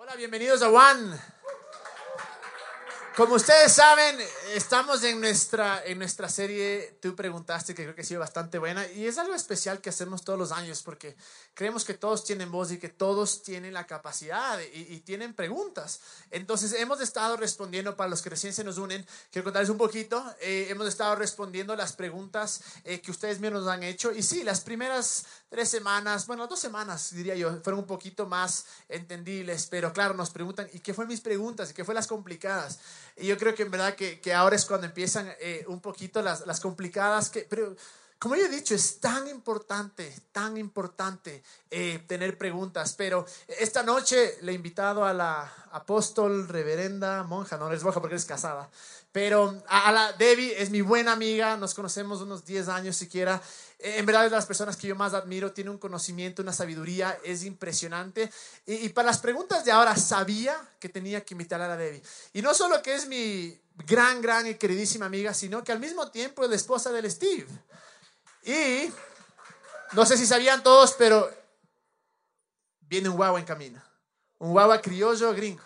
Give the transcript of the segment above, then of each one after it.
Hola, bienvenidos a One. Como ustedes saben, estamos en nuestra, en nuestra serie Tú preguntaste, que creo que ha sido bastante buena, y es algo especial que hacemos todos los años, porque creemos que todos tienen voz y que todos tienen la capacidad y, tienen preguntas. Entonces, hemos estado respondiendo, para los que recién se nos unen, quiero contarles un poquito, eh, hemos estado respondiendo las preguntas eh, que ustedes mismos nos han hecho, y sí, las primeras tres semanas, bueno, dos semanas, diría yo, fueron un poquito más entendibles, pero claro, nos preguntan, ¿y qué fue mis preguntas? ¿Y qué fue las complicadas? Y yo creo que en verdad que, que ahora es cuando empiezan eh, un poquito las, las complicadas, que, pero como yo he dicho, es tan importante, tan importante eh, tener preguntas, pero esta noche le he invitado a la apóstol, reverenda, monja, no les baja porque es casada, pero a, la Debbie es mi buena amiga, nos conocemos unos 10 años siquiera, en verdad es de las personas que yo más admiro, tiene un conocimiento, una sabiduría, es impresionante. Y, para las preguntas de ahora, sabía que tenía que invitar a la Debbie. Y no solo que es mi gran, gran y queridísima amiga, sino que al mismo tiempo es la esposa del Steve. Y no sé si sabían todos, pero viene un guagua en camino. Un guagua criollo gringo.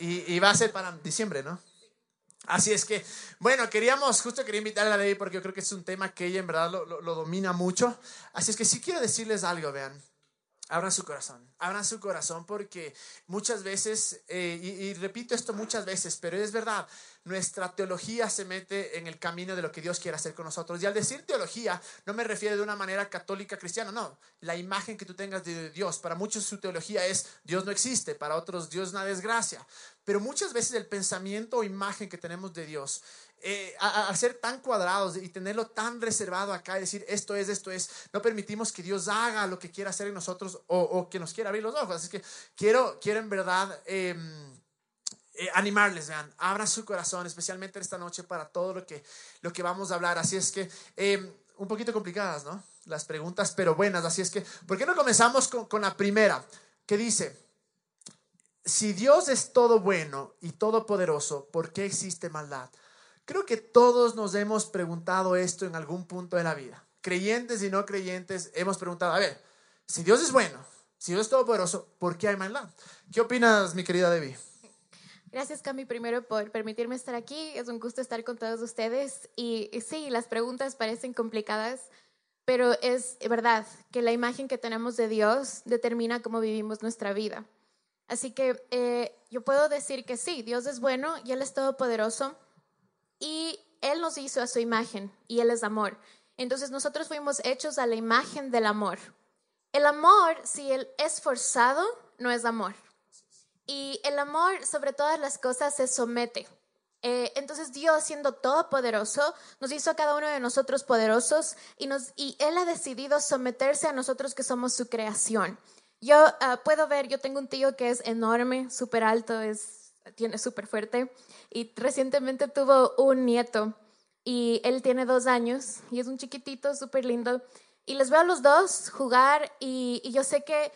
Y, y va a ser para diciembre, ¿no? Así es que, bueno, queríamos, justo quería invitar a Debbie porque yo creo que es un tema que ella en verdad lo, lo, domina mucho. Así es que sí quiero decirles algo, vean. Abran su corazón, abran su corazón porque muchas veces, eh, y, repito esto muchas veces, pero es verdad, nuestra teología se mete en el camino de lo que Dios quiere hacer con nosotros. Y al decir teología, no me refiero de una manera católica cristiana, no, la imagen que tú tengas de Dios. Para muchos su teología es Dios no existe, para otros Dios es una desgracia. Pero muchas veces el pensamiento o imagen que tenemos de Dios eh, a, ser tan cuadrados y tenerlo tan reservado acá y decir esto es, esto es, no permitimos que Dios haga lo que quiera hacer en nosotros o, que nos quiera abrir los ojos. Así que quiero, quiero en verdad em, eh, animarles, vean, abran su corazón, especialmente esta noche para todo lo que, lo que vamos a hablar. Así es que, em, un poquito complicadas, ¿no? Las preguntas, pero buenas. Así es que, ¿por qué no comenzamos con, con la primera? Que dice, si Dios es todo bueno y todopoderoso, ¿por qué existe maldad? Creo que todos nos hemos preguntado esto en algún punto de la vida. Creyentes y no creyentes hemos preguntado, a ver, si Dios es bueno, si Dios es todopoderoso, ¿por qué hay maldad? ¿Qué opinas, mi querida Debbie? Gracias, Cami, primero por permitirme estar aquí. Es un gusto estar con todos ustedes. Y, sí, las preguntas parecen complicadas, pero es verdad que la imagen que tenemos de Dios determina cómo vivimos nuestra vida. Así que eh, yo puedo decir que sí, Dios es bueno y Él es todopoderoso y Él nos hizo a su imagen y Él es amor. Entonces nosotros fuimos hechos a la imagen del amor. El amor, si Él es forzado, no es amor. Y el amor sobre todas las cosas se somete. Eh, entonces Dios, siendo todopoderoso, nos hizo a cada uno de nosotros poderosos y, Él ha decidido someterse a nosotros que somos su creación. Yo ah, puedo ver, yo tengo un tío que es enorme, súper alto, es tiene súper fuerte y recientemente tuvo un nieto y él tiene dos años y es un chiquitito súper lindo y les veo a los dos jugar y, yo sé que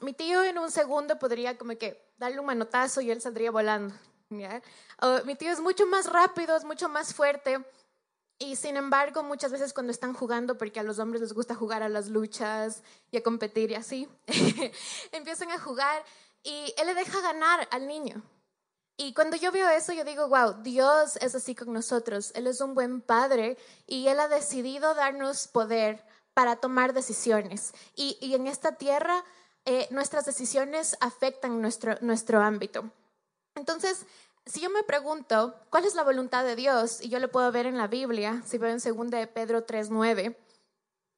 mi tío en un segundo podría como que darle un manotazo y él saldría volando. mi tío es mucho más rápido, es mucho más fuerte y sin embargo muchas veces cuando están jugando, porque a los hombres les gusta jugar a las luchas y a competir y así, empiezan a jugar y él le deja ganar al niño. Y cuando yo veo eso, yo digo, wow, Dios es así con nosotros. Él es un buen padre y Él ha decidido darnos poder para tomar decisiones. Y, en esta tierra, eh, nuestras decisiones afectan nuestro, nuestro ámbito. Entonces, si yo me pregunto, ¿cuál es la voluntad de Dios? Y yo lo puedo ver en la Biblia, si veo en 2 de Pedro 3.9,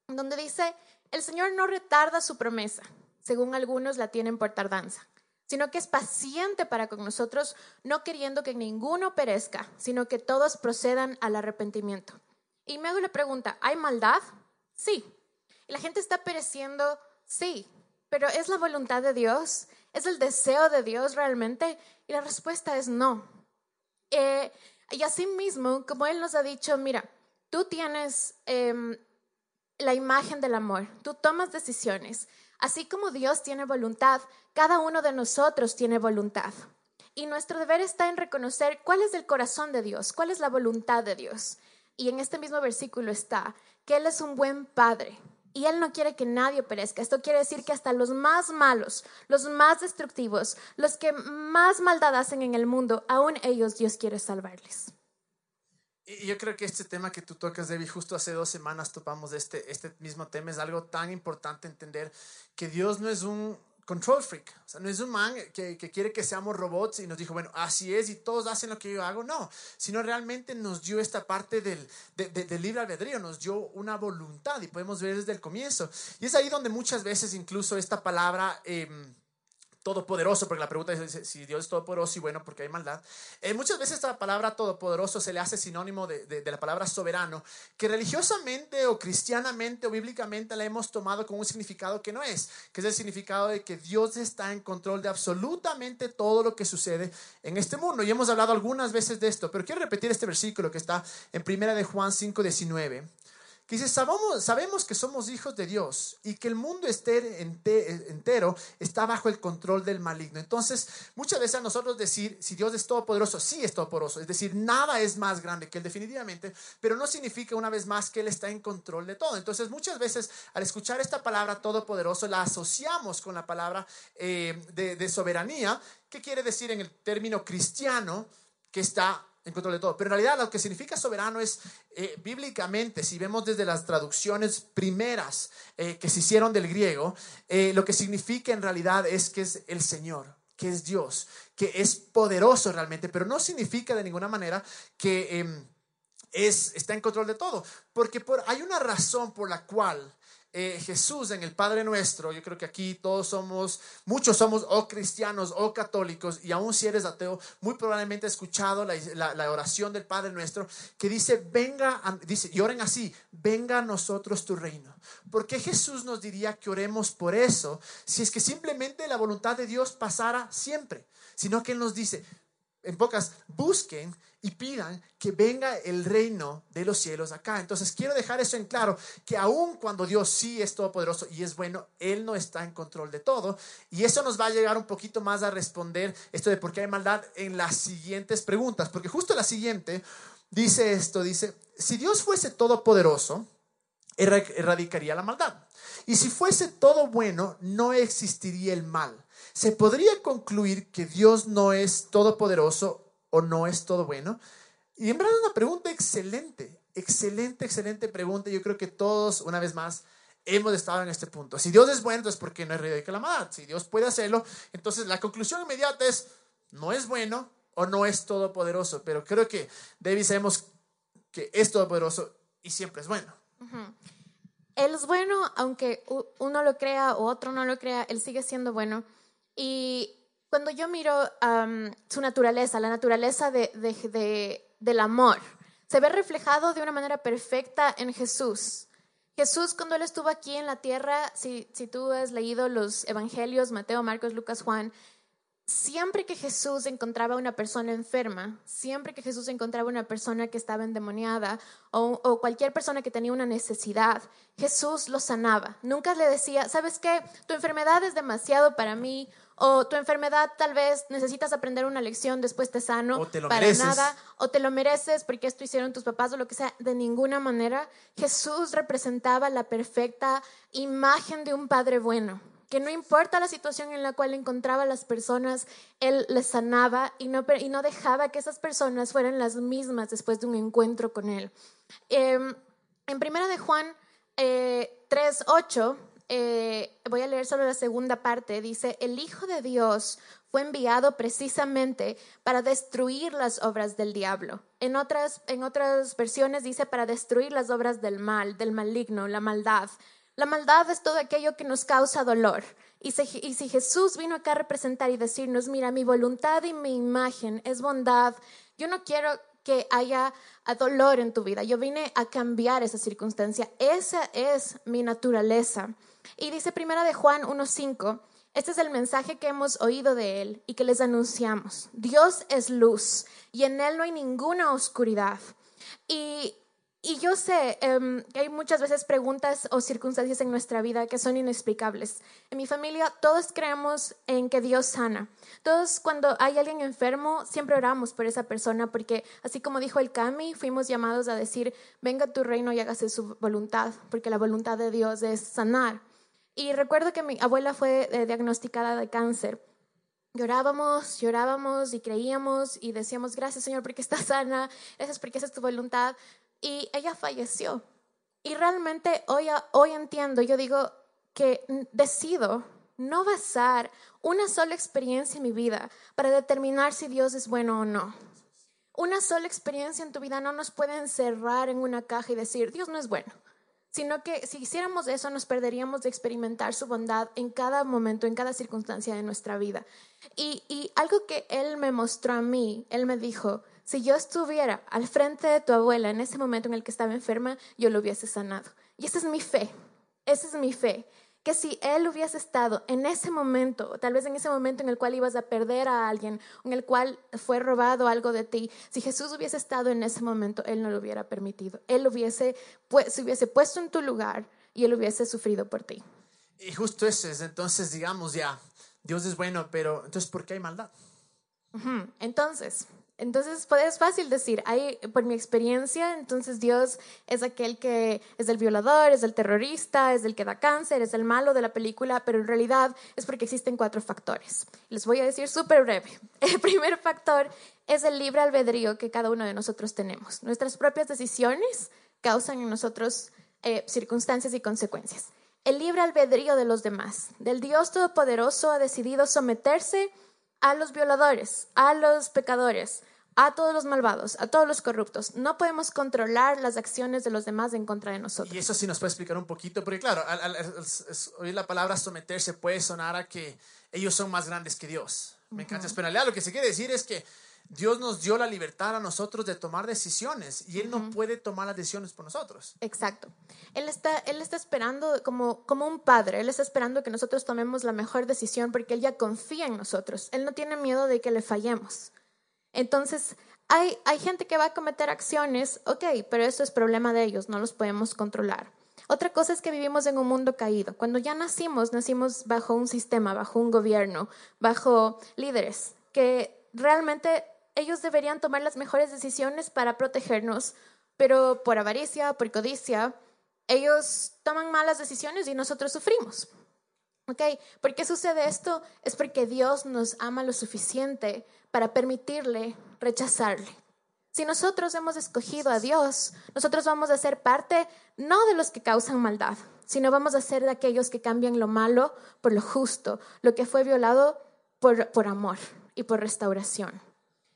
donde dice, el Señor no retarda su promesa, según algunos la tienen por tardanza sino que es paciente para con nosotros, no queriendo que ninguno perezca, sino que todos procedan al arrepentimiento. Y me hago la pregunta, ¿hay maldad? Sí. ¿Y la gente está pereciendo? Sí. Pero ¿es la voluntad de Dios? ¿Es el deseo de Dios realmente? Y la respuesta es no. Eh, y así mismo, como Él nos ha dicho, mira, tú tienes em, la imagen del amor, tú tomas decisiones. Así como Dios tiene voluntad, cada uno de nosotros tiene voluntad. Y nuestro deber está en reconocer cuál es el corazón de Dios, cuál es la voluntad de Dios. Y en este mismo versículo está que Él es un buen padre y Él no quiere que nadie perezca. Esto quiere decir que hasta los más malos, los más destructivos, los que más maldad hacen en el mundo, aún ellos Dios quiere salvarles. Y yo creo que este tema que tú tocas, Debbie, justo hace dos semanas topamos este, este mismo tema, es algo tan importante entender que Dios no es un control freak, o sea, no es un man que, que, quiere que seamos robots y nos dijo, bueno, así es y todos hacen lo que yo hago, no, sino realmente nos dio esta parte del, del libre albedrío, nos dio una voluntad y podemos ver desde el comienzo. Y es ahí donde muchas veces incluso esta palabra... Eh, todopoderoso, porque la pregunta es si Dios es todopoderoso y bueno, porque hay maldad. Eh, muchas veces esta palabra todopoderoso se le hace sinónimo de, de, la palabra soberano, que religiosamente o cristianamente o bíblicamente la hemos tomado con un significado que no es, que es el significado de que Dios está en control de absolutamente todo lo que sucede en este mundo. Y hemos hablado algunas veces de esto, pero quiero repetir este versículo que está en primera de Juan 5, 19 que dice, sabemos, sabemos que somos hijos de Dios y que el mundo entero está bajo el control del maligno. Entonces, muchas veces a nosotros decir, si Dios es todopoderoso, sí es todopoderoso, es decir, nada es más grande que Él definitivamente, pero no significa una vez más que Él está en control de todo. Entonces, muchas veces al escuchar esta palabra todopoderoso, la asociamos con la palabra eh, de, soberanía, que quiere decir en el término cristiano que está en control de todo. Pero en realidad lo que significa soberano es eh, bíblicamente, si vemos desde las traducciones primeras eh, que se hicieron del griego, eh, lo que significa en realidad es que es el Señor, que es Dios, que es poderoso realmente, pero no significa de ninguna manera que em, es, está en control de todo, porque por, hay una razón por la cual eh, Jesús en el Padre Nuestro, yo creo que aquí todos somos, muchos somos o cristianos o católicos, y aún si eres ateo, muy probablemente has escuchado la, oración del Padre Nuestro que dice, venga, dice, y oren así, venga a nosotros tu reino. ¿Por qué Jesús nos diría que oremos por eso si es que simplemente la voluntad de Dios pasara siempre? Sino que Él nos dice, en pocas, busquen y pidan que venga el reino de los cielos acá. Entonces quiero dejar eso en claro, que aun cuando Dios sí es todopoderoso y es bueno, Él no está en control de todo. Y eso nos va a llegar un poquito más a responder esto de por qué hay maldad en las siguientes preguntas, porque justo la siguiente dice esto, dice, si Dios fuese todopoderoso, erradicaría la maldad. Y si fuese todo bueno, no existiría el mal. Se podría concluir que Dios no es todopoderoso o no es todo bueno? Y en verdad es una pregunta excelente, excelente, excelente pregunta. Yo creo que todos, una vez más, hemos estado en este punto. Si Dios es bueno, entonces ¿por qué no es rey de calamidad? Si Dios puede hacerlo, entonces la conclusión inmediata es, no es bueno o no es todopoderoso. Pero creo que David sabemos que es todopoderoso y siempre es bueno. Él es bueno, aunque uno lo crea o otro no lo crea, Él sigue siendo bueno. Y cuando yo miro su naturaleza, la naturaleza de, del amor, se ve reflejado de una manera perfecta en Jesús. Jesús, cuando Él estuvo aquí en la tierra, si, si tú has leído los evangelios, Mateo, Marcos, Lucas, Juan, siempre que Jesús encontraba una persona enferma, siempre que Jesús encontraba una persona que estaba endemoniada o, o, cualquier persona que tenía una necesidad, Jesús lo sanaba. Nunca le decía, ¿sabes qué? Tu enfermedad es demasiado para mí o tu enfermedad tal vez necesitas aprender una lección, después te sano, o te lo para mereces. nada, o te lo mereces porque esto hicieron tus papás o lo que sea, de ninguna manera. Jesús representaba la perfecta imagen de un padre bueno, que no importa la situación en la cual encontraba a las personas, Él les sanaba y no, y no dejaba que esas personas fueran las mismas después de un encuentro con Él. Eh, en primera de Juan eh, 3.8 eh, voy a leer solo la segunda parte, dice, el Hijo de Dios fue enviado precisamente para destruir las obras del diablo. En otras, en otras versiones dice para destruir las obras del mal, del maligno, la maldad. La maldad es todo aquello que nos causa dolor. Y y si Jesús vino acá a representar y decirnos, mira, mi voluntad y mi imagen es bondad, yo no quiero que haya dolor en tu vida. Yo vine a cambiar esa circunstancia. Esa es mi naturaleza. Y dice primera de Juan 1.5, este es el mensaje que hemos oído de él y que les anunciamos. Dios es luz y en él no hay ninguna oscuridad. Y Y yo sé em, que hay muchas veces preguntas o circunstancias en nuestra vida que son inexplicables. En mi familia todos creemos en que Dios sana. Todos cuando hay alguien enfermo siempre oramos por esa persona porque así como dijo el Cami, fuimos llamados a decir, venga tu reino y hágase su voluntad, porque la voluntad de Dios es sanar. Y recuerdo que mi abuela fue eh, diagnosticada de cáncer. Llorábamos, llorábamos y creíamos y decíamos, gracias Señor porque está sana, gracias porque esa es tu voluntad y ella falleció. Y realmente hoy, hoy entiendo, yo digo que decido no basar una sola experiencia en mi vida para determinar si Dios es bueno o no. Una sola experiencia en tu vida no nos puede encerrar en una caja y decir, Dios no es bueno, sino que si hiciéramos eso nos perderíamos de experimentar su bondad en cada momento, en cada circunstancia de nuestra vida. Y, y algo que Él me mostró a mí, Él me dijo, si yo estuviera al frente de tu abuela en ese momento en el que estaba enferma, yo lo hubiese sanado. Y esa es mi fe, esa es mi fe. Que si él hubiese estado en ese momento, tal vez en ese momento en el cual ibas a perder a alguien, en el cual fue robado algo de ti, si Jesús hubiese estado en ese momento, él no lo hubiera permitido. Él hubiese, se hubiese puesto en tu lugar y él hubiese sufrido por ti. Y justo eso es, entonces digamos ya, Dios es bueno, pero entonces ¿por qué hay maldad? Entonces, entonces, pues, es fácil decir, hay, por mi experiencia, entonces Dios es aquel que es el violador, es el terrorista, es el que da cáncer, es el malo de la película, pero en realidad es porque existen cuatro factores. Les voy a decir súper breve. El primer factor es el libre albedrío que cada uno de nosotros tenemos. Nuestras propias decisiones causan en nosotros eh, circunstancias y consecuencias. El libre albedrío de los demás, del Dios Todopoderoso, ha decidido someterse a los violadores, a los pecadores, a todos los malvados, a todos los corruptos. No podemos controlar las acciones de los demás en contra de nosotros. Y eso sí nos puede explicar un poquito, porque claro, al, oír la palabra someterse puede sonar a que ellos son más grandes que Dios. Me encanta. Pero lo que se quiere decir es que Dios nos dio la libertad a nosotros de tomar decisiones y Él no puede tomar las decisiones por nosotros. Exacto. Él está, él está esperando como, como un padre, Él está esperando que nosotros tomemos la mejor decisión porque Él ya confía en nosotros. Él no tiene miedo de que le fallemos. Entonces, hay, hay gente que va a cometer acciones, ok, pero eso es problema de ellos, no los podemos controlar. Otra cosa es que vivimos en un mundo caído. Cuando ya nacimos, nacimos bajo un sistema, bajo un gobierno, bajo líderes que realmente ellos deberían tomar las mejores decisiones para protegernos, pero por avaricia, por codicia, ellos toman malas decisiones y nosotros sufrimos. ¿Ok? ¿Por qué sucede esto? Es porque Dios nos ama lo suficiente para permitirle rechazarle. Si nosotros hemos escogido a Dios, nosotros vamos a ser parte no de los que causan maldad, sino vamos a ser de aquellos que cambian lo malo por lo justo, lo que fue violado por, por amor y por restauración.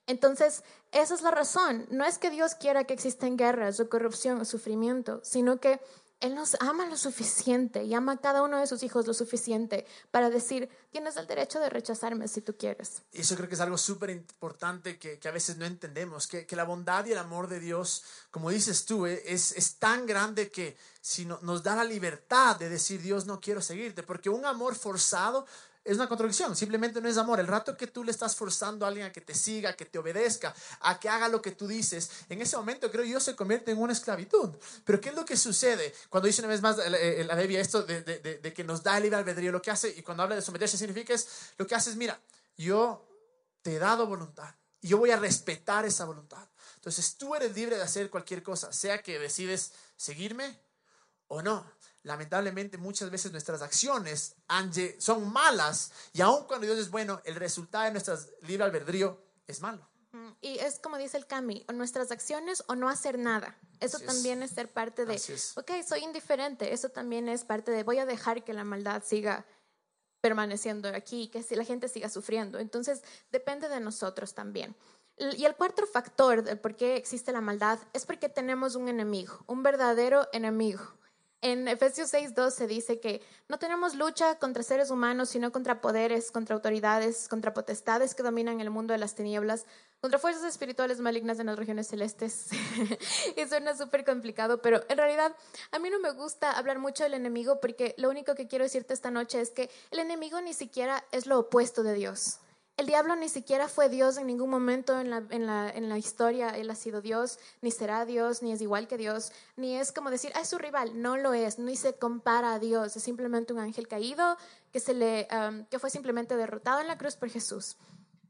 Entonces, esa es la razón. No es que Dios quiera que existan guerras o corrupción o sufrimiento, sino que Él nos ama lo suficiente y ama a cada uno de sus hijos lo suficiente para decir, tienes el derecho de rechazarme si tú quieres. Y eso creo que es algo súper importante que, a veces no entendemos, que, la bondad y el amor de Dios, como dices tú, eh, es, es tan grande que si nos da la libertad de decir, Dios, no quiero seguirte, porque un amor forzado es una contradicción, simplemente no es amor. El rato que tú le estás forzando a alguien a que te siga, que te obedezca, a que haga lo que tú dices, en ese momento creo yo se convierte en una esclavitud. Pero ¿qué es lo que sucede cuando dice una vez más la Biblia esto de, de, que nos da el libre albedrío? Lo que hace, y cuando habla de someterse significa es, lo que hace es, mira, yo te he dado voluntad y yo voy a respetar esa voluntad. Entonces tú eres libre de hacer cualquier cosa, sea que decides seguirme o no lamentablemente muchas veces nuestras acciones son malas y aun cuando Dios es bueno, el resultado de nuestro libre albedrío es malo. Y es como dice el Cami, o nuestras acciones o no hacer nada. Eso también es. ser parte de, ok, soy indiferente, eso también es parte de, voy a dejar que la maldad siga permaneciendo aquí, que la gente siga sufriendo. Entonces, depende de nosotros también. Y el cuarto factor de por qué existe la maldad es porque tenemos un enemigo, un verdadero enemigo. En Efesios 6.2 se dice que no tenemos lucha contra seres humanos, sino contra poderes, contra autoridades, contra potestades que dominan el mundo de las tinieblas, contra fuerzas espirituales malignas en las regiones celestes. y suena súper complicado, pero en realidad a mí no me gusta hablar mucho del enemigo porque lo único que quiero decirte esta noche es que el enemigo ni siquiera es lo opuesto de Dios. El diablo ni siquiera fue Dios en ningún momento en la, en, la, en la, historia. Él ha sido Dios, ni será Dios, ni es igual que Dios, ni es como decir, ah, es su rival. No lo es, ni se compara a Dios. Es simplemente un ángel caído que, se le, que fue simplemente derrotado en la cruz por Jesús.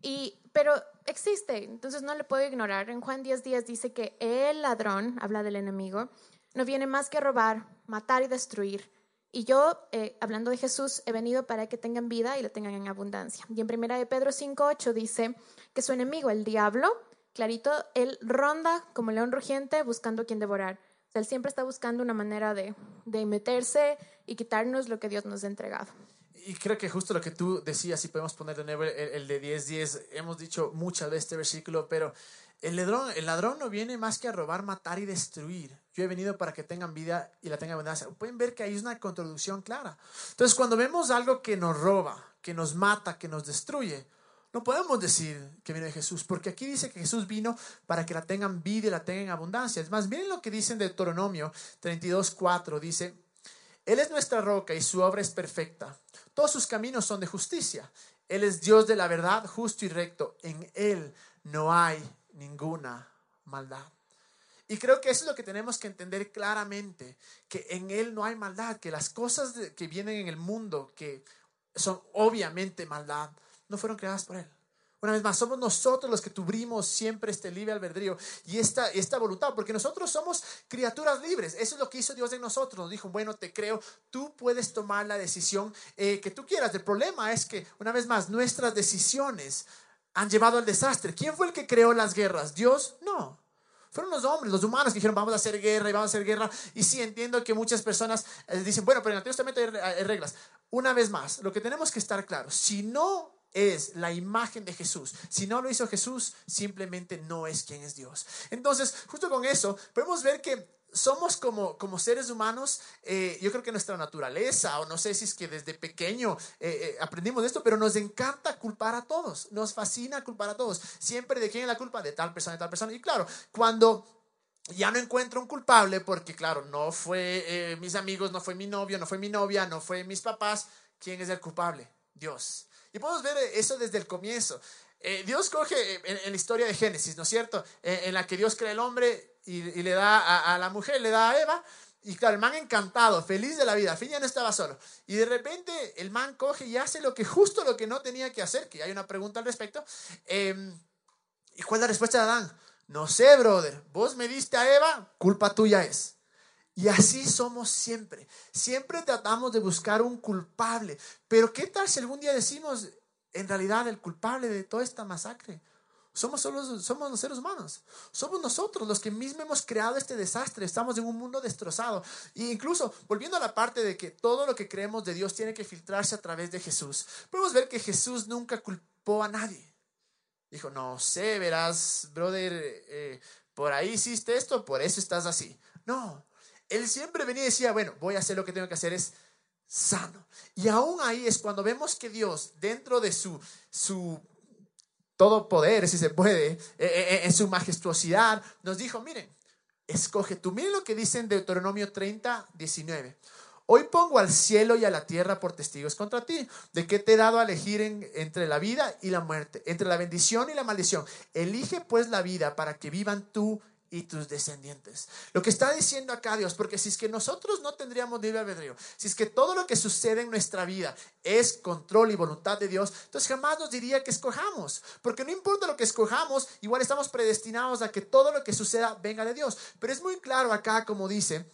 Y, pero existe, entonces no le puedo ignorar. En Juan 10 días dice que el ladrón, habla del enemigo, no viene más que robar, matar y destruir. Y yo, eh, hablando de Jesús, he venido para que tengan vida y la tengan en abundancia. Y en primera de Pedro 5.8 dice que su enemigo, el diablo, clarito, él ronda como león rugiente buscando quien devorar. O sea, él siempre está buscando una manera de, de meterse y quitarnos lo que Dios nos ha entregado. Y creo que justo lo que tú decías, si podemos poner de nuevo el, de 10.10, hemos dicho muchas veces este versículo, pero el ladrón, el ladrón no viene más que a robar, matar y destruir. Yo he venido para que tengan vida y la tengan abundancia. Pueden ver que es una contradicción clara. Entonces, cuando vemos algo que nos roba, que nos mata, que nos destruye, no podemos decir que viene de Jesús, porque aquí dice que Jesús vino para que la tengan vida y la tengan abundancia. Es más, miren lo que dice en Deuteronomio 32.4. Dice, Él es nuestra roca y su obra es perfecta. Todos sus caminos son de justicia. Él es Dios de la verdad, justo y recto. En Él no hay ninguna maldad. Y creo que eso es lo que tenemos que entender claramente, que en Él no hay maldad, que las cosas que vienen en el mundo, que son obviamente maldad, no fueron creadas por Él. Una vez más, somos nosotros los que tuvimos siempre este libre albedrío y esta, esta voluntad, porque nosotros somos criaturas libres. Eso es lo que hizo Dios en nosotros. Nos dijo, bueno, te creo, tú puedes tomar la decisión eh, que tú quieras. El problema es que, una vez más, nuestras decisiones han llevado al desastre. ¿Quién fue el que creó las guerras? ¿Dios? No. Fueron los hombres, los humanos que dijeron vamos a hacer guerra y vamos a hacer guerra. Y sí, entiendo que muchas personas eh, dicen, bueno, pero en el Antiguo Testamento hay reglas. Una vez más, lo que tenemos que estar claro, si no es la imagen de Jesús. Si no lo hizo Jesús, simplemente no es quien es Dios. Entonces, justo con eso, podemos ver que somos como, como seres humanos, eh, yo creo que nuestra naturaleza, o no sé si es que desde pequeño eh, eh, aprendimos esto, pero nos encanta culpar a todos, nos fascina culpar a todos. Siempre de quién es la culpa, de tal persona, de tal persona. Y claro, cuando ya no encuentro un culpable, porque claro, no fue mis amigos, no fue mi novio, no fue mi novia, no fue mis papás, ¿quién es el culpable? Dios. Y podemos ver eso desde el comienzo. Dios coge en, en, la historia de Génesis, ¿no es cierto? en la que Dios crea el hombre, y, le da a, la mujer, le da a Eva. Y claro, el man encantado, feliz de la vida, fin ya no estaba solo. Y de repente el man coge y hace lo que justo lo que no tenía que hacer, que hay una pregunta al respecto. Em, ¿Y cuál es la respuesta de Adán? No sé, brother, vos me diste a Eva, culpa tuya es. Y así somos siempre. Siempre tratamos de buscar un culpable. Pero ¿qué tal si algún día decimos, en realidad, el culpable de toda esta masacre somos, solo, somos los seres humanos. Somos nosotros los que mismos hemos creado este desastre. Estamos en un mundo destrozado. E incluso, volviendo a la parte de que todo lo que creemos de Dios tiene que filtrarse a través de Jesús, podemos ver que Jesús nunca culpó a nadie. Dijo, no sé, verás, brother, eh, por ahí hiciste esto, por eso estás así. No, él siempre venía y decía, bueno, voy a hacer lo que tengo que hacer, es sano. Y aún ahí es cuando vemos que Dios, dentro de su, su todo poder, si se puede, eh, eh, eh, en su majestuosidad, nos dijo, miren, escoge tú. Miren lo que dice en Deuteronomio 30, 19. Hoy pongo al cielo y a la tierra por testigos contra ti, de que te he dado a elegir entre la vida y la muerte, entre la bendición y la maldición. Elige pues la vida para que vivan tú y tus descendientes. Lo que está diciendo acá Dios, porque si es que nosotros no tendríamos libre albedrío, si es que todo lo que sucede en nuestra vida es control y voluntad de Dios, entonces jamás nos diría que escojamos, porque no importa lo que escojamos, igual estamos predestinados a que todo lo que suceda venga de Dios. Pero es muy claro acá como dice,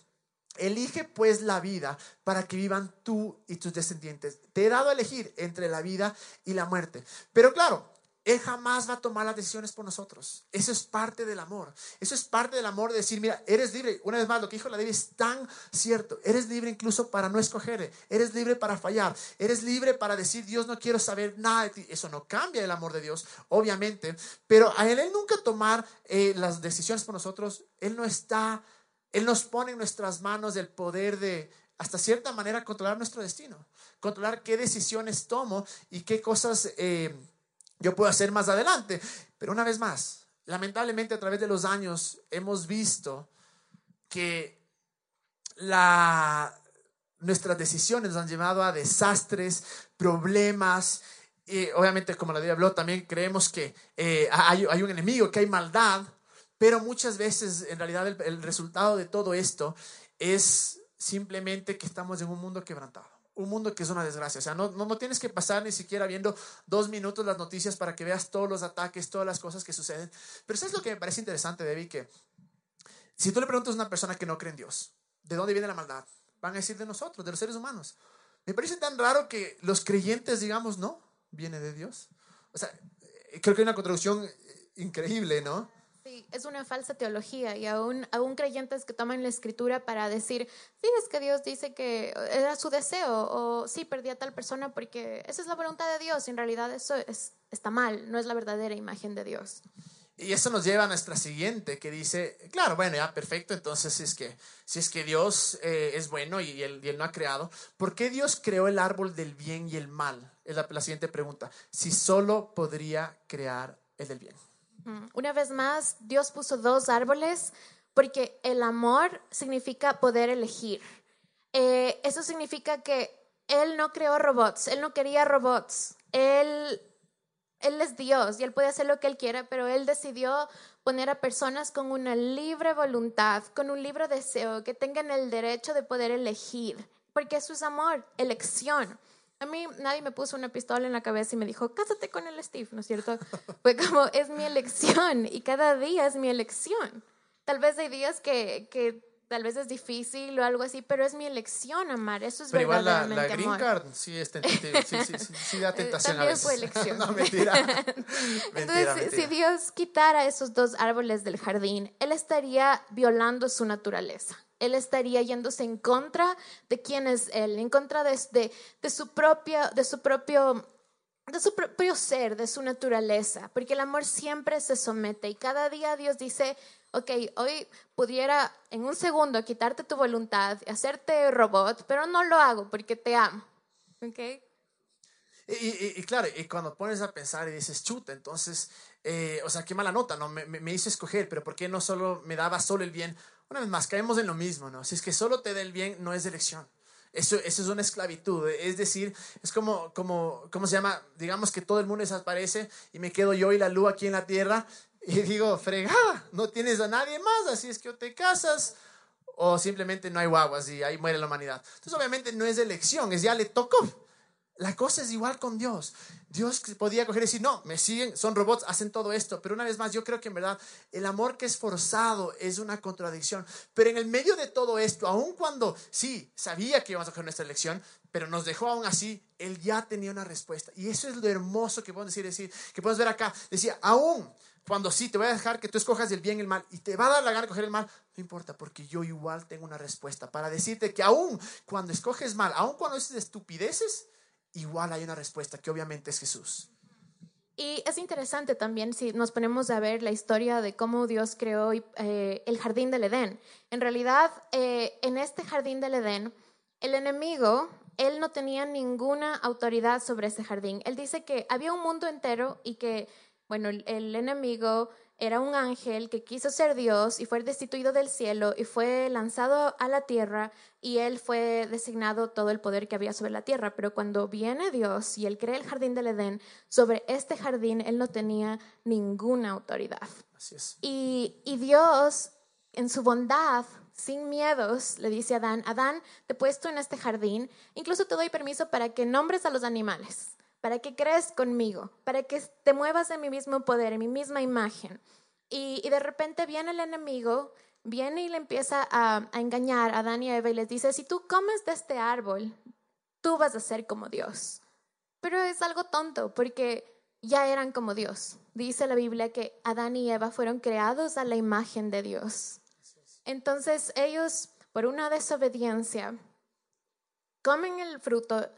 Elige pues la vida para que vivan tú y tus descendientes. Te he dado a elegir entre la vida y la muerte. Pero claro, él jamás va a tomar las decisiones por nosotros. Eso es parte del amor. Eso es parte del amor de decir, mira, eres libre. Una vez más, lo que dijo la David es tan cierto. Eres libre incluso para no escoger. Eres libre para fallar. Eres libre para decir, Dios, no quiero saber nada de ti. Eso no cambia el amor de Dios, obviamente. Pero a Él, él nunca tomar eh, las decisiones por nosotros. Él no está, Él nos pone en nuestras manos el poder de, hasta cierta manera, controlar nuestro destino. Controlar qué decisiones tomo y qué cosas... Eh, yo puedo hacer más adelante. Pero una vez más, lamentablemente a través de los años hemos visto que la, nuestras decisiones nos han llevado a desastres, problemas y obviamente, como la Biblia habló, también creemos que eh, hay, un enemigo, que hay maldad, pero muchas veces en realidad el, el resultado de todo esto es simplemente que estamos en un mundo quebrantado un mundo que es una desgracia. O sea, no, no, tienes que pasar ni siquiera viendo dos minutos las noticias para que veas todos los ataques, todas las cosas que suceden. Pero ¿sabes lo que me parece interesante, David? Que si tú le preguntas a una persona que no cree en Dios, ¿de dónde viene la maldad? Van a decir de nosotros, de los seres humanos. Me parece tan raro que los creyentes digamos, no, viene de Dios. O sea, creo que hay una contradicción increíble, ¿no? Sí, es una falsa teología y aún, aún creyentes que toman la escritura para decir, sí, es que Dios dice que era su deseo o sí, perdí a tal persona porque esa es la voluntad de Dios y en realidad eso es, está mal, no es la verdadera imagen de Dios. Y eso nos lleva a nuestra siguiente, que dice, claro, bueno, ya, perfecto, entonces si es que, si es que Dios eh, es bueno y él, y él, no ha creado, ¿por qué Dios creó el árbol del bien y el mal? Es la, la siguiente pregunta. Si solo podría crear el del bien. Una vez más, Dios puso dos árboles porque el amor significa poder elegir. Eh, eso significa que Él no creó robots, Él no quería robots, Él, él es Dios y Él puede hacer lo que Él quiera, pero Él decidió poner a personas con una libre voluntad, con un libre deseo, que tengan el derecho de poder elegir, porque eso es amor, elección. A mí nadie me puso una pistola en la cabeza y me dijo, cásate con el Steve, ¿no es cierto? Fue como, es mi elección y cada día es mi elección. Tal vez hay días que, que tal vez es difícil o algo así, pero es mi elección amar. Eso es pero verdaderamente igual la, la green card sí, es sí, sí, sí, sí, da tentación También a veces. fue elección. no, mentira. Entonces, mentira, mentira. si Dios quitara esos dos árboles del jardín, Él estaría violando su naturaleza. Él estaría yéndose en contra de quién es Él, en contra de, de, de su propia, de su propio de su propio ser, de su naturaleza, porque el amor siempre se somete y cada día Dios dice, ok, hoy pudiera en un segundo quitarte tu voluntad, hacerte robot, pero no lo hago porque te amo. ¿ok? Y, y- y claro, y cuando pones a pensar y dices, chuta, entonces, eh, o sea, qué mala nota, ¿no? Me, me, me hizo escoger, pero ¿por qué no solo me daba solo el bien? Una vez más, caemos en lo mismo, ¿no? Si es que solo te da el bien, no es elección. Eso, eso es una esclavitud, es decir, es como, como, ¿cómo se llama? Digamos que todo el mundo desaparece y me quedo yo y la luz aquí en la tierra y digo, fregada, no tienes a nadie más, así es que o te casas o simplemente no hay guaguas y ahí muere la humanidad. Entonces, obviamente no es elección, es ya le tocó. La cosa es igual con Dios. Dios podía coger y decir, no, me siguen, son robots, hacen todo esto. Pero una vez más, yo creo que en verdad el amor que es forzado es una contradicción. Pero en el medio de todo esto, aun cuando sí, sabía que íbamos a coger nuestra elección, pero nos dejó aún así, Él ya tenía una respuesta. Y eso es lo hermoso que podemos decir, decir que podemos ver acá. Decía, aún cuando sí, te voy a dejar que tú escojas el bien y el mal y te va a dar la gana de coger el mal, no importa, porque yo igual tengo una respuesta para decirte que aún cuando escoges mal, aún cuando haces estupideces, igual hay una respuesta que obviamente es Jesús. Y es interesante también si nos ponemos a ver la historia de cómo Dios creó eh, el jardín del Edén. En realidad, eh, en este jardín del Edén, el enemigo, él no tenía ninguna autoridad sobre ese jardín. Él dice que había un mundo entero y que, bueno, el, el enemigo era un ángel que quiso ser Dios y fue destituido del cielo y fue lanzado a la tierra y él fue designado todo el poder que había sobre la tierra. Pero cuando viene Dios y él crea el jardín del Edén, sobre este jardín él no tenía ninguna autoridad. Así es. Y, y Dios, en su bondad, sin miedos, le dice a Adán, Adán, te he puesto en este jardín, incluso te doy permiso para que nombres a los animales para que crees conmigo, para que te muevas en mi mismo poder, en mi misma imagen. Y, de repente viene el enemigo, viene y le empieza a, a, engañar a Adán y Eva y les dice, si tú comes de este árbol, tú vas a ser como Dios. Pero es algo tonto porque ya eran como Dios. Dice la Biblia que Adán y Eva fueron creados a la imagen de Dios. Entonces ellos, por una desobediencia, comen el fruto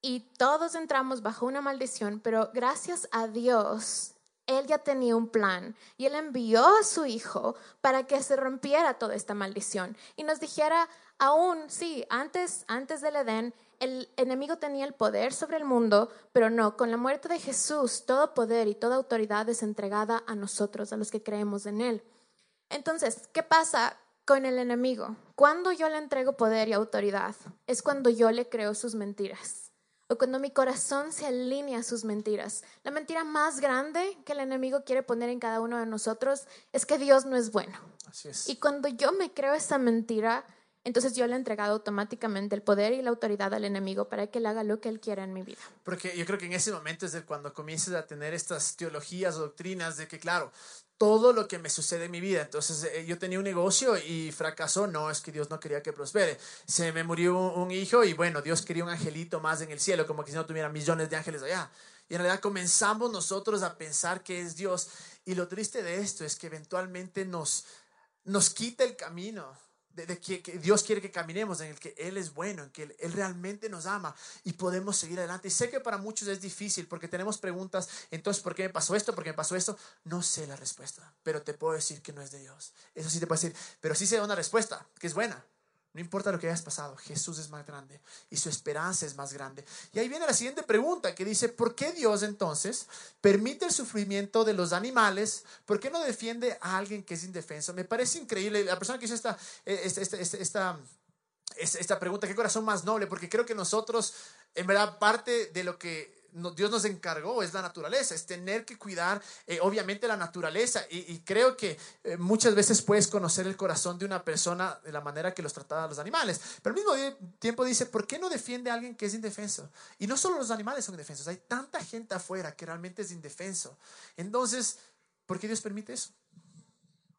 y todos entramos bajo una maldición, pero gracias a Dios, Él ya tenía un plan y Él envió a su Hijo para que se rompiera toda esta maldición y nos dijera, aún, sí, antes, antes del Edén, el enemigo tenía el poder sobre el mundo, pero no, con la muerte de Jesús, todo poder y toda autoridad es entregada a nosotros, a los que creemos en Él. Entonces, ¿qué pasa con el enemigo? Cuando yo le entrego poder y autoridad, es cuando yo le creo sus mentiras. O cuando mi corazón se alinea a sus mentiras. La mentira más grande que el enemigo quiere poner en cada uno de nosotros es que Dios no es bueno. Así es. Y cuando yo me creo esa mentira, entonces yo le he entregado automáticamente el poder y la autoridad al enemigo para que él haga lo que él quiera en mi vida. Porque yo creo que en ese momento es de cuando comiences a tener estas teologías o doctrinas de que, claro, todo lo que me sucede en mi vida. Entonces, eh, yo tenía un negocio y fracasó. No, es que Dios no quería que prospere. Se me murió un, hijo y bueno, Dios quería un angelito más en el cielo, como que si no tuviera millones de ángeles allá. Y en realidad comenzamos nosotros a pensar que es Dios. Y lo triste de esto es que eventualmente nos, nos quita el camino de, que Dios quiere que caminemos, en el que Él es bueno, en que Él, Él realmente nos ama y podemos seguir adelante. Y sé que para muchos es difícil porque tenemos preguntas, entonces, ¿por qué me pasó esto? ¿Por qué me pasó esto? No sé la respuesta, pero te puedo decir que no es de Dios. Eso sí te puedo decir, pero sí sé una respuesta, que es buena. No importa lo que hayas pasado, Jesús es más grande y su esperanza es más grande. Y ahí viene la siguiente pregunta que dice, ¿por qué Dios entonces permite el sufrimiento de los animales? ¿Por qué no defiende a alguien que es indefenso? Me parece increíble. La persona que hizo esta, eh, esta, esta, esta, esta esta pregunta, qué corazón más noble, porque creo que nosotros, en verdad, parte de lo que no- Dios nos encargó es la naturaleza, es tener que cuidar, eh, obviamente, la naturaleza. Y, creo que eh, muchas veces puedes conocer el corazón de una persona de la manera que los trataba los animales. Pero al mismo tiempo dice, ¿por qué no defiende a alguien que es indefenso? Y no solo los animales son indefensos, hay tanta gente afuera que realmente es indefenso. Entonces, ¿por qué Dios permite eso?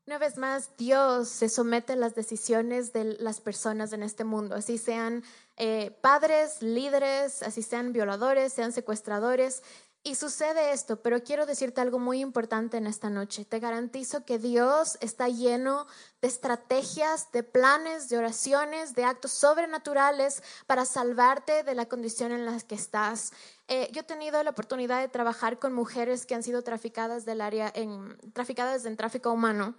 Una vez más, Dios se somete a las decisiones de las personas en este mundo, así sean eh, padres, líderes, así sean violadores, sean secuestradores. Y sucede esto, pero quiero decirte algo muy importante en esta noche. Te garantizo que Dios está lleno de estrategias, de planes, de oraciones, de actos sobrenaturales para salvarte de la condición en la que estás. Eh, yo he tenido la oportunidad de trabajar con mujeres que han sido traficadas del área en traficadas en tráfico humano.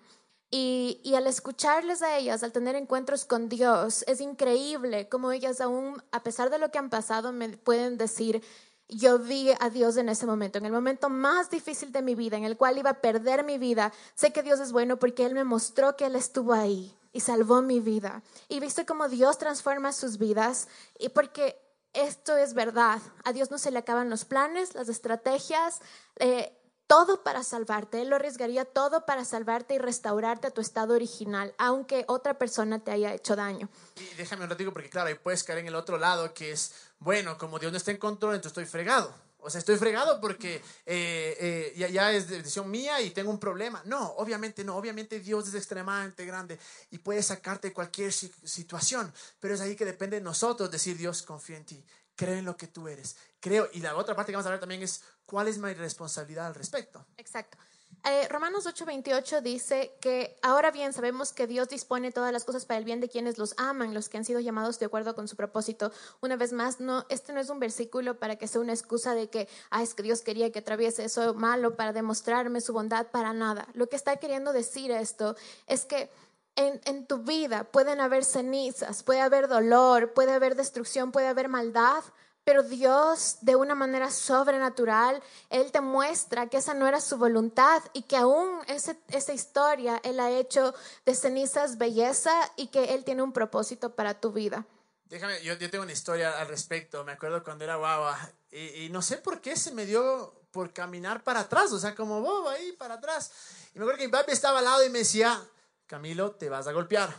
Y, al escucharles a ellas, al tener encuentros con Dios, es increíble cómo ellas aún, a pesar de lo que han pasado, me pueden decir, yo vi a Dios en ese momento, en el momento más difícil de mi vida, en el cual iba a perder mi vida. Sé que Dios es bueno porque Él me mostró que Él estuvo ahí y salvó mi vida. Y viste cómo Dios transforma sus vidas y porque esto es verdad. A Dios no se le acaban los planes, las estrategias. eh, todo para salvarte. Él lo arriesgaría todo para salvarte y restaurarte a tu estado original, aunque otra persona te haya hecho daño. Y déjame un ratito porque claro, ahí puedes caer en el otro lado que es, bueno, como Dios no está en control, entonces estoy fregado. O sea, estoy fregado porque eh, eh, ya, ya es decisión mía y tengo un problema. No, obviamente no. Obviamente Dios es extremadamente grande y puede sacarte de cualquier si- situación. Pero es ahí que depende de nosotros decir, Dios, confío en ti. Creo en lo que tú eres. Creo. Y la otra parte que vamos a hablar también es cuál es mi responsabilidad al respecto. Exacto. Eh, Romanos 8:28 dice que ahora bien sabemos que Dios dispone todas las cosas para el bien de quienes los aman, los que han sido llamados de acuerdo con su propósito. Una vez más, no, este no es un versículo para que sea una excusa de que, ah, es que Dios quería que atraviese eso malo para demostrarme su bondad, para nada. Lo que está queriendo decir esto es que en, en tu vida pueden haber cenizas, puede haber dolor, puede haber destrucción, puede haber maldad, pero Dios, de una manera sobrenatural, Él te muestra que esa no era su voluntad y que aún ese- esa historia Él ha hecho de cenizas belleza y que Él tiene un propósito para tu vida. Déjame, yo, yo tengo una historia al respecto. Me acuerdo cuando era guagua y, y no sé por qué se me dio por caminar para atrás, o sea, como bobo ahí para atrás. Y me acuerdo que mi papi estaba al lado y me decía, Camilo, te vas a golpear.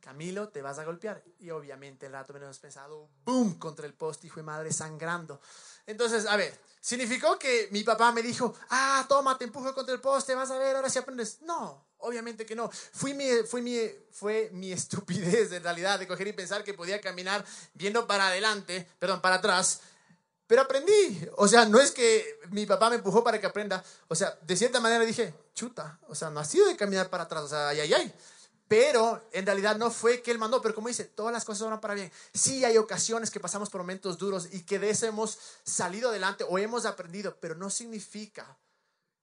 Camilo, te vas a golpear. Y obviamente el rato menos pensado, boom, contra el poste, hijo de madre, sangrando. Entonces, a ver, ¿significó que mi papá me dijo, ah, toma, te empujo contra el poste, vas a ver, ahora sí aprendes? No, obviamente que no. Fui mi, fui mi, fue mi estupidez en realidad de coger y pensar que podía caminar viendo para adelante, perdón, para atrás. Pero aprendí. O sea, no es que mi papá me empujó para que aprenda. O sea, de cierta manera dije, chuta. O sea, no ha sido de caminar para atrás. O sea, ay, ay, ay. Pero en realidad no fue que él mandó. Pero como dice, todas las cosas van para bien. Sí hay ocasiones que pasamos por momentos duros y que de eso hemos salido adelante o hemos aprendido. Pero no significa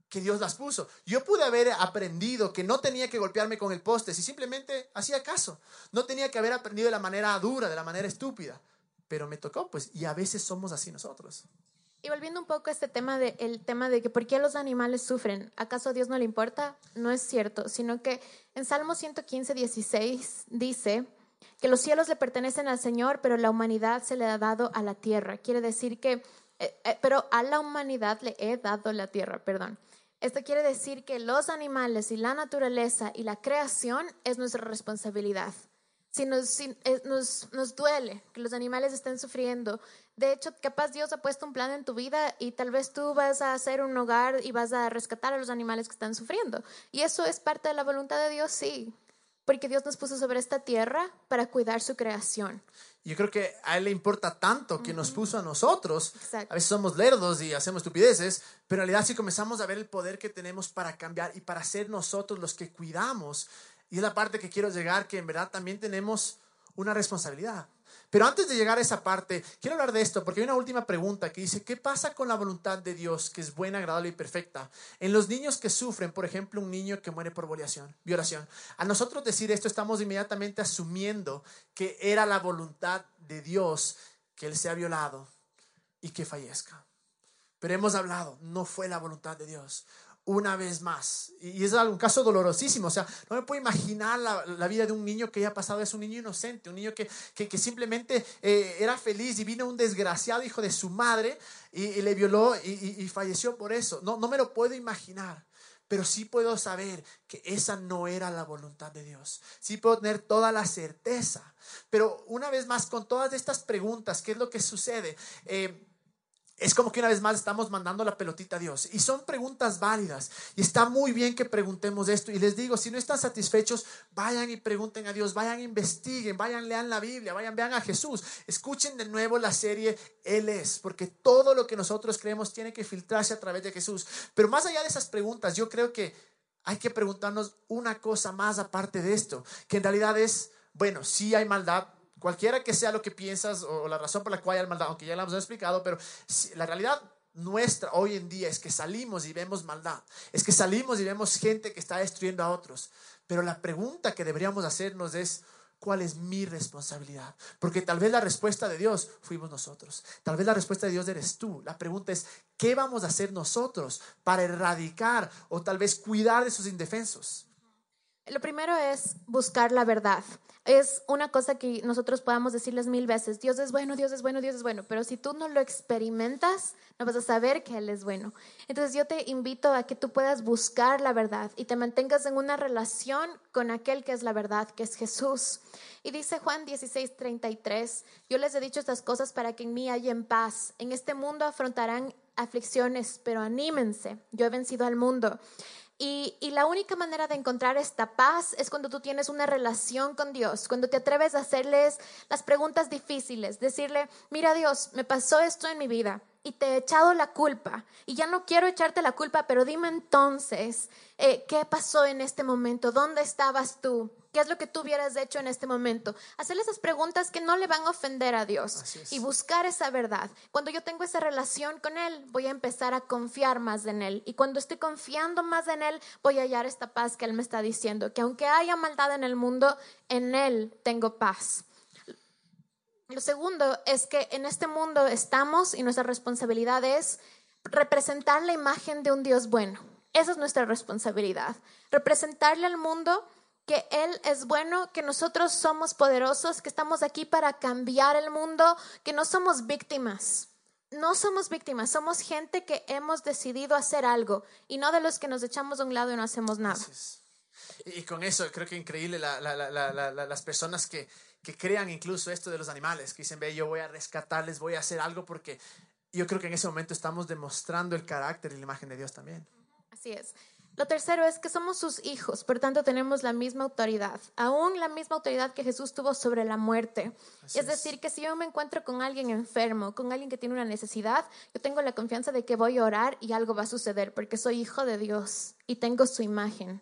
que Dios las puso. Yo pude haber aprendido que no tenía que golpearme con el poste si simplemente hacía caso. No tenía que haber aprendido de la manera dura, de la manera estúpida. Pero me tocó, pues, y a veces somos así nosotros. Y volviendo un poco a este tema de, el tema de que por qué los animales sufren, ¿acaso a Dios no le importa? No es cierto, sino que en Salmo 115, 16 dice que los cielos le pertenecen al Señor, pero la humanidad se le ha dado a la tierra. Quiere decir que, eh, eh, pero a la humanidad le he dado la tierra, perdón. Esto quiere decir que los animales y la naturaleza y la creación es nuestra responsabilidad. Si nos, eh, nos, nos, duele que los animales estén sufriendo, de hecho, capaz Dios ha puesto un plan en tu vida y tal vez tú vas a hacer un hogar y vas a rescatar a los animales que están sufriendo. Y eso es parte de la voluntad de Dios, sí, porque Dios nos puso sobre esta tierra para cuidar su creación. Yo creo que a Él le importa tanto que nos puso a nosotros. A veces somos lerdos y hacemos estupideces, pero en realidad si comenzamos a ver el poder que tenemos para cambiar y para ser nosotros los que cuidamos, y es la parte que quiero llegar, que en verdad también tenemos una responsabilidad. Pero antes de llegar a esa parte, quiero hablar de esto porque hay una última pregunta que dice, ¿qué pasa con la voluntad de Dios que es buena, agradable y perfecta? En los niños que sufren, por ejemplo, un niño que muere por violación, violación. A nosotros decir esto estamos inmediatamente asumiendo que era la voluntad de Dios que él sea violado y que fallezca. Pero hemos hablado, no fue la voluntad de Dios una vez más. Y es un caso dolorosísimo. O sea, no me puedo imaginar la, vida de un niño que haya pasado. Es un niño inocente, un niño que, que, simplemente eh, era feliz y vino un desgraciado hijo de su madre y, le violó y, falleció por eso. No, no me lo puedo imaginar. Pero sí puedo saber que esa no era la voluntad de Dios. Sí puedo tener toda la certeza. Pero una vez más, con todas estas preguntas, ¿qué es lo que sucede? Eh, es como que una vez más estamos mandando la pelotita a Dios. Y son preguntas válidas. Y está muy bien que preguntemos esto. Y les digo, si no están satisfechos, vayan y pregunten a Dios, vayan, investiguen, vayan, lean la Biblia, vayan, vean a Jesús. Escuchen de nuevo la serie Él es, porque todo lo que nosotros creemos tiene que filtrarse a través de Jesús. Pero más allá de esas preguntas, yo creo que hay que preguntarnos una cosa más aparte de esto, que en realidad es, bueno, sí hay maldad, cualquiera que sea lo que piensas o la razón por la cual hay maldad, aunque ya lo hemos explicado, pero la realidad nuestra hoy en día es que salimos y vemos maldad, es que salimos y vemos gente que está destruyendo a otros. Pero la pregunta que deberíamos hacernos es, ¿cuál es mi responsabilidad? Porque tal vez la respuesta de Dios fuimos nosotros, tal vez la respuesta de Dios eres tú. La pregunta es, ¿qué vamos a hacer nosotros para erradicar o tal vez cuidar de esos indefensos? Lo primero es buscar la verdad. Es una cosa que nosotros podamos decirles mil veces, Dios es bueno, Dios es bueno, Dios es bueno, pero si tú no lo experimentas, no vas a saber que Él es bueno. Entonces yo te invito a que tú puedas buscar la verdad y te mantengas en una relación con aquel que es la verdad, que es Jesús. Y dice Juan 16, 33, yo les he dicho estas cosas para que en mí haya paz. En este mundo afrontarán aflicciones, pero anímense, yo he vencido al mundo. Y, la única manera de encontrar esta paz es cuando tú tienes una relación con Dios, cuando te atreves a hacerles las preguntas difíciles, decirle, mira Dios, me pasó esto en mi vida y te he echado la culpa y ya no quiero echarte la culpa, pero dime entonces, eh, ¿qué pasó en este momento? ¿Dónde estabas tú? ¿Qué es lo que tú hubieras hecho en este momento? Hacerle esas preguntas que no le van a ofender a Dios y buscar esa verdad. Cuando yo tengo esa relación con Él, voy a empezar a confiar más en Él. Y cuando estoy confiando más en Él, voy a hallar esta paz que Él me está diciendo, que aunque haya maldad en el mundo, en Él tengo paz. Lo segundo es que en este mundo estamos y nuestra responsabilidad es representar la imagen de un Dios bueno. Esa es nuestra responsabilidad. Representarle al mundo que Él es bueno, que nosotros somos poderosos, que estamos aquí para cambiar el mundo, que no somos víctimas. No somos víctimas, somos gente que hemos decidido hacer algo y no de los que nos echamos a un lado y no hacemos nada. Y con eso creo que increíble las personas que, que crean incluso esto de los animales, que dicen, ve, yo voy a rescatarles, voy a hacer algo porque yo creo que en ese momento estamos demostrando el carácter y la imagen de Dios también. Así es. Lo tercero es que somos sus hijos, por tanto tenemos la misma autoridad, aún la misma autoridad que Jesús tuvo sobre la muerte. es decir, que si yo me encuentro con alguien enfermo, con alguien que tiene una necesidad, yo tengo la confianza de que voy a orar y algo va a suceder, porque soy hijo de Dios y tengo su imagen.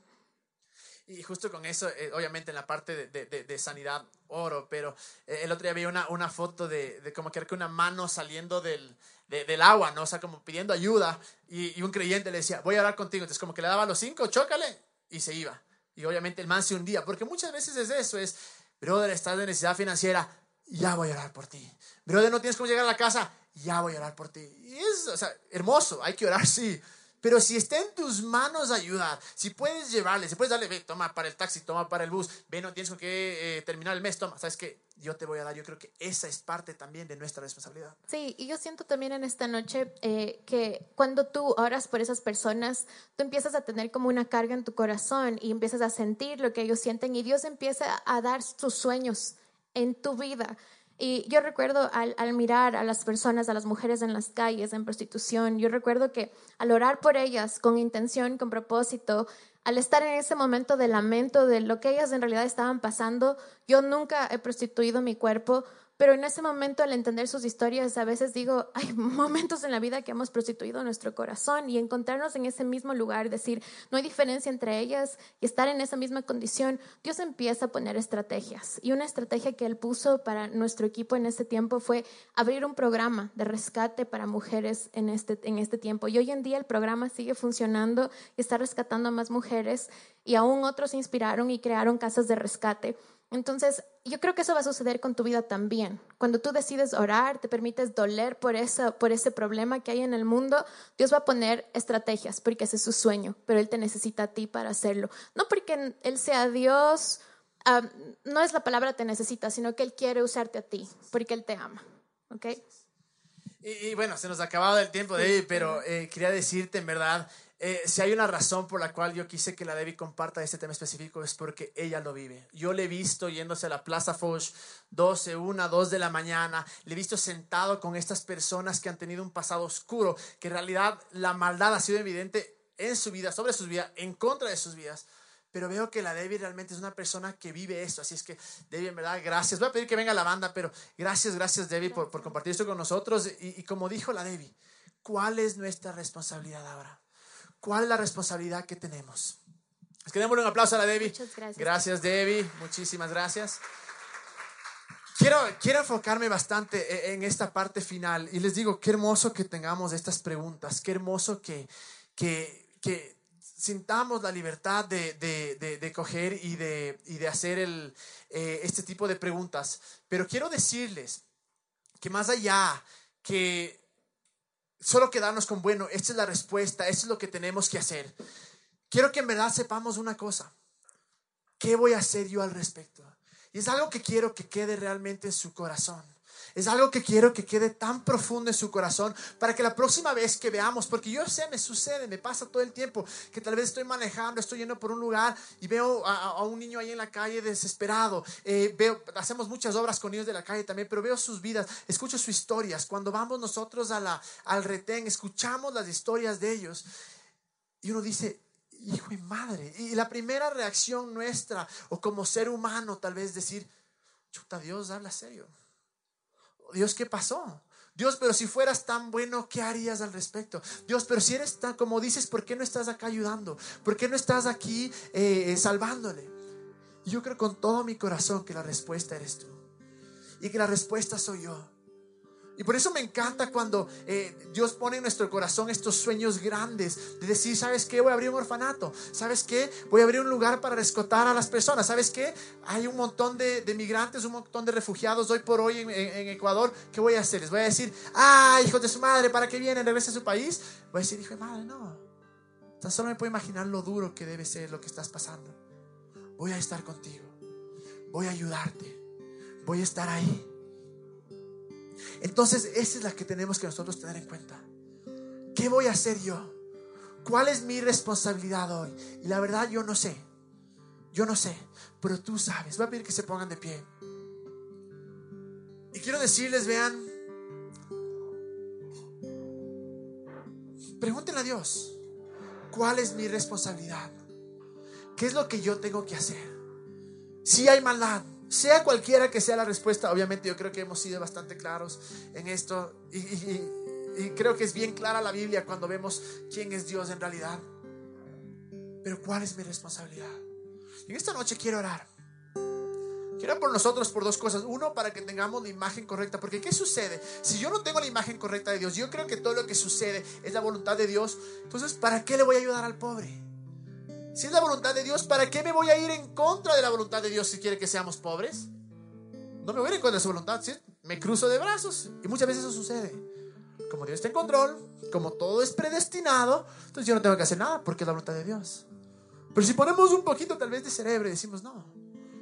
Y justo con eso, eh, obviamente en la parte de, de, sanidad, oro, pero eh, el otro día vi una, una foto de, de como que una mano saliendo del, del agua, ¿no? O sea, como pidiendo ayuda. Y, un creyente le decía, voy a hablar contigo. Entonces, como que le daba los cinco, chócale, y se iba. Y obviamente el man se hundía, porque muchas veces es eso, es, brother, estás de necesidad financiera, ya voy a orar por ti. Brother, no tienes cómo llegar a la casa, ya voy a orar por ti. Y es, o sea, hermoso, hay que orar, sí. Pero si está en tus manos ayudar, si puedes llevarle, si puedes darle, ve, toma para el taxi, toma para el bus, ve, no tienes que eh, terminar el mes, toma, ¿sabes qué? Yo te voy a dar, yo creo que esa es parte también de nuestra responsabilidad. Sí, y yo siento también en esta noche eh, que cuando tú oras por esas personas, tú empiezas a tener como una carga en tu corazón y empiezas a sentir lo que ellos sienten y Dios empieza a dar sus sueños en tu vida. Y yo recuerdo al, mirar a las personas, a las mujeres en las calles, en prostitución, yo recuerdo que al orar por ellas con intención, con propósito, al estar en ese momento de lamento de lo que ellas en realidad estaban pasando, yo nunca he prostituido mi cuerpo, pero en ese momento, al entender sus historias, a veces digo, hay momentos en la vida que hemos prostituido nuestro corazón y encontrarnos en ese mismo lugar, decir, no hay diferencia entre ellas y estar en esa misma condición, Dios empieza a poner estrategias. Y una estrategia que Él puso para nuestro equipo en ese tiempo fue abrir un programa de rescate para mujeres en este, en este tiempo. Y hoy en día el programa sigue funcionando y está rescatando a más mujeres y aún otros se inspiraron y crearon casas de rescate. Entonces, yo creo que eso va a suceder con tu vida también. Cuando tú decides orar, te permites doler por, eso, por ese problema que hay en el mundo, Dios va a poner estrategias porque ese es su sueño, pero Él te necesita a ti para hacerlo. No porque Él sea Dios, no es la palabra te necesita, sino que Él quiere usarte a ti porque Él te ama. ¿Ok? Y, bueno, se nos ha acabado el tiempo, David, pero eh, quería decirte en verdad eh, si hay una razón por la cual yo quise que la Debbie comparta este tema específico es porque ella lo vive. Yo le he visto yéndose a la Plaza Foch 12, 1, 2 de la mañana. Le he visto sentado con estas personas que han tenido un pasado oscuro, que en realidad la maldad ha sido evidente en su vida, sobre sus vidas, en contra de sus vidas. Pero veo que la Debbie realmente es una persona que vive esto. Así es que, Debbie, en verdad, gracias. Voy a pedir que venga la banda, pero gracias, gracias, Debbie, por, por compartir esto con nosotros. Y, y como dijo la Debbie, ¿cuál es nuestra responsabilidad ahora? ¿Cuál es la responsabilidad que tenemos? Les queremos un aplauso a la Debbie. Muchas gracias. Gracias, Debbie. Muchísimas gracias. Quiero, quiero enfocarme bastante e, en esta parte final y les digo, qué hermoso que tengamos estas preguntas, qué hermoso que, que, que sintamos la libertad de, de, de, coger y de, y de hacer el, eh, este tipo de preguntas. Pero quiero decirles que más allá que solo quedarnos con, bueno, esta es la respuesta, esto es lo que tenemos que hacer. Quiero que en verdad sepamos una cosa. ¿Qué voy a hacer yo al respecto? Y es algo que quiero que quede realmente en su corazón. Es algo que quiero que quede tan profundo en su corazón para que la próxima vez que veamos, porque yo sé, me sucede, me pasa todo el tiempo, que tal vez estoy manejando, estoy yendo por un lugar y veo a, un niño ahí en la calle desesperado. Eh, veo, hacemos muchas obras con niños de la calle también, pero veo sus vidas, escucho sus historias. Cuando vamos nosotros a la, al retén, escuchamos las historias de ellos y uno dice, hijo y madre. Y la primera reacción nuestra, o como ser humano, tal vez decir, chuta, Dios, habla serio. Dios, ¿qué pasó? Dios, pero si fueras tan bueno, ¿qué harías al respecto? Dios, pero si eres tan, como dices, ¿por qué no estás acá ayudando? ¿Por qué no estás aquí eh, salvándole? yo creo con todo mi corazón que la respuesta eres tú. Y que la respuesta soy yo. Y por eso me encanta cuando eh, Dios pone en nuestro corazón estos sueños grandes de decir, ¿sabes qué? Voy a abrir un orfanato. ¿Sabes qué? Voy a abrir un lugar para rescatar a las personas. ¿Sabes qué? Hay un montón de, migrantes, un montón de refugiados hoy por hoy en, Ecuador. ¿Qué voy a hacer? Les voy a decir, ah, hijos de su madre, ¿para qué vienen? Regresen a su país. Voy a decir, hijo de madre, no. Tan solo me puedo imaginar lo duro que debe ser lo que estás pasando. Voy a estar contigo. Voy a ayudarte. Voy a estar ahí. Entonces, esa es la que tenemos que nosotros tener en cuenta. ¿Qué voy a hacer yo? ¿Cuál es mi responsabilidad hoy? Y la verdad yo no sé. Yo no sé, pero tú sabes. Voy a pedir que se pongan de pie. Y quiero decirles, vean, pregúntenle a Dios, ¿cuál es mi responsabilidad? ¿Qué es lo que yo tengo que hacer? Si hay maldad, sea cualquiera que sea la respuesta, obviamente yo creo que hemos sido bastante claros en esto y, creo que es bien clara la Biblia cuando vemos quién es Dios en realidad. Pero ¿cuál es mi responsabilidad? En esta noche quiero orar. Quiero por nosotros por dos cosas. Uno, para que tengamos la imagen correcta. Porque ¿qué sucede? Si yo no tengo la imagen correcta de Dios, yo creo que todo lo que sucede es la voluntad de Dios. Entonces, ¿para qué le voy a ayudar al pobre? Si es la voluntad de Dios, ¿para qué me voy a ir en contra de la voluntad de Dios si quiere que seamos pobres? No me voy a ir en contra de su voluntad, ¿sí? me cruzo de brazos. Y muchas veces eso sucede. como Dios está en control, como todo es predestinado, entonces yo no tengo que hacer nada porque es la voluntad de Dios. Pero si ponemos un poquito tal vez de cerebro y decimos, no,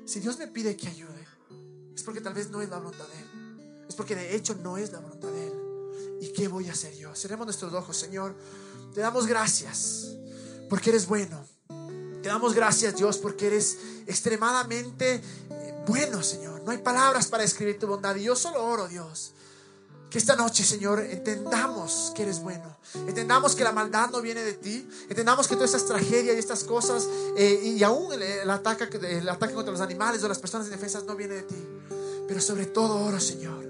si Dios me pide que ayude, es porque tal vez no es la voluntad de Él. Es porque de hecho no es la voluntad de Él. ¿Y qué voy a hacer yo? Cerremos nuestros ojos, Señor. Te damos gracias porque eres bueno. Te damos gracias, Dios, porque eres extremadamente eh, bueno, Señor. No hay palabras para describir tu bondad. Y yo solo oro, Dios, que esta noche, Señor, entendamos que eres bueno. Entendamos que la maldad no viene de ti. Entendamos que todas estas tragedias y estas cosas, eh, y aún el, ataque, el ataque contra los animales o las personas indefensas no viene de ti. Pero sobre todo oro, Señor,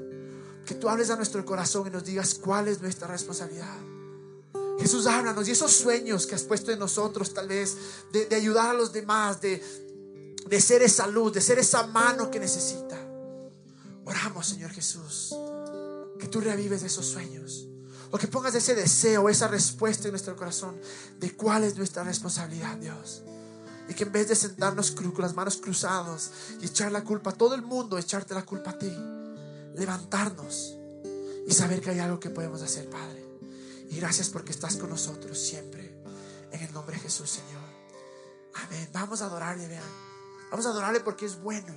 que tú hables a nuestro corazón y nos digas cuál es nuestra responsabilidad. Jesús, háblanos y esos sueños que has puesto en nosotros, tal vez, de, ayudar a los demás, de, de ser esa luz, de ser esa mano que necesita. Oramos, Señor Jesús que tú revives esos sueños. O que pongas ese deseo, esa respuesta en nuestro corazón de cuál es nuestra responsabilidad, Dios. Y que en vez de sentarnos con las manos cruzadas y echar la culpa a todo el mundo, echarte la culpa a ti, levantarnos y saber que hay algo que podemos hacer, Padre. Y gracias porque estás con nosotros siempre. En el nombre de Jesús, Señor. Amén. Vamos a adorarle, vean. Vamos a adorarle porque es bueno.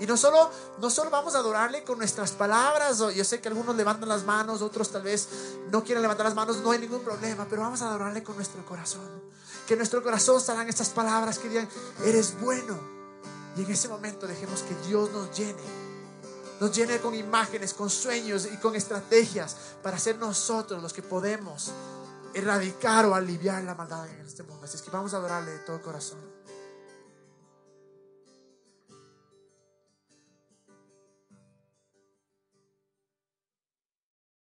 Y no solo, no solo vamos a adorarle con nuestras palabras, yo sé que algunos levantan las manos, otros tal vez no quieren levantar las manos, no hay ningún problema, pero vamos a adorarle con nuestro corazón. Que en nuestro corazón salgan estas palabras que digan, eres bueno. Y en ese momento dejemos que Dios nos llene, nos llene con imágenes, con sueños y con estrategias para ser nosotros los que podemos erradicar o aliviar la maldad en este mundo. Así es que vamos a adorarle de todo corazón.